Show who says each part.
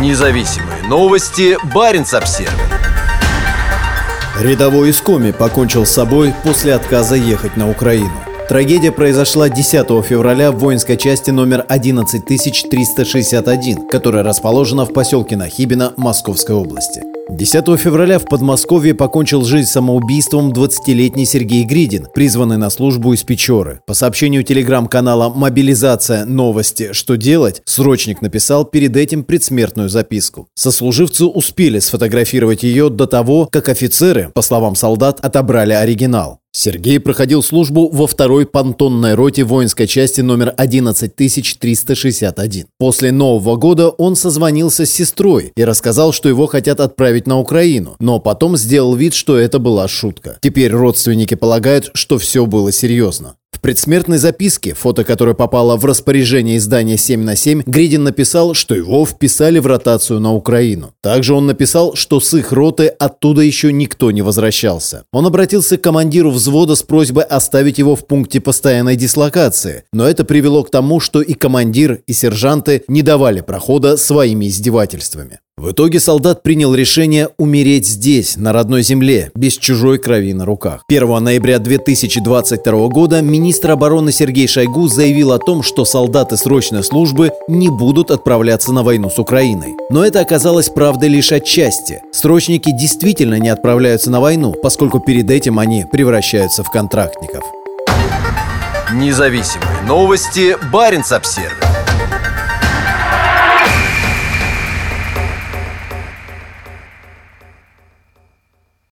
Speaker 1: Независимые новости. Барин обсерва
Speaker 2: Рядовой из Коми покончил с собой после отказа ехать на Украину. Трагедия произошла 10 февраля в воинской части номер 11361, которая расположена в поселке Нахибино Московской области. 10 февраля в Подмосковье покончил жизнь самоубийством 20-летний Сергей Гридин, призванный на службу из Печоры. По сообщению телеграм-канала «Мобилизация. Новости. Что делать?» срочник написал перед этим предсмертную записку. Сослуживцы успели сфотографировать ее до того, как офицеры, по словам солдат, отобрали оригинал. Сергей проходил службу во второй понтонной роте воинской части номер 11361. После Нового года он созвонился с сестрой и рассказал, что его хотят отправить на Украину, но потом сделал вид, что это была шутка. Теперь родственники полагают, что все было серьезно предсмертной записке, фото которой попало в распоряжение издания 7 на 7, Гридин написал, что его вписали в ротацию на Украину. Также он написал, что с их роты оттуда еще никто не возвращался. Он обратился к командиру взвода с просьбой оставить его в пункте постоянной дислокации, но это привело к тому, что и командир, и сержанты не давали прохода своими издевательствами. В итоге солдат принял решение умереть здесь, на родной земле, без чужой крови на руках. 1 ноября 2022 года министр обороны Сергей Шойгу заявил о том, что солдаты срочной службы не будут отправляться на войну с Украиной. Но это оказалось правдой лишь отчасти. Срочники действительно не отправляются на войну, поскольку перед этим они превращаются в контрактников.
Speaker 1: Независимые новости. Барин обсервис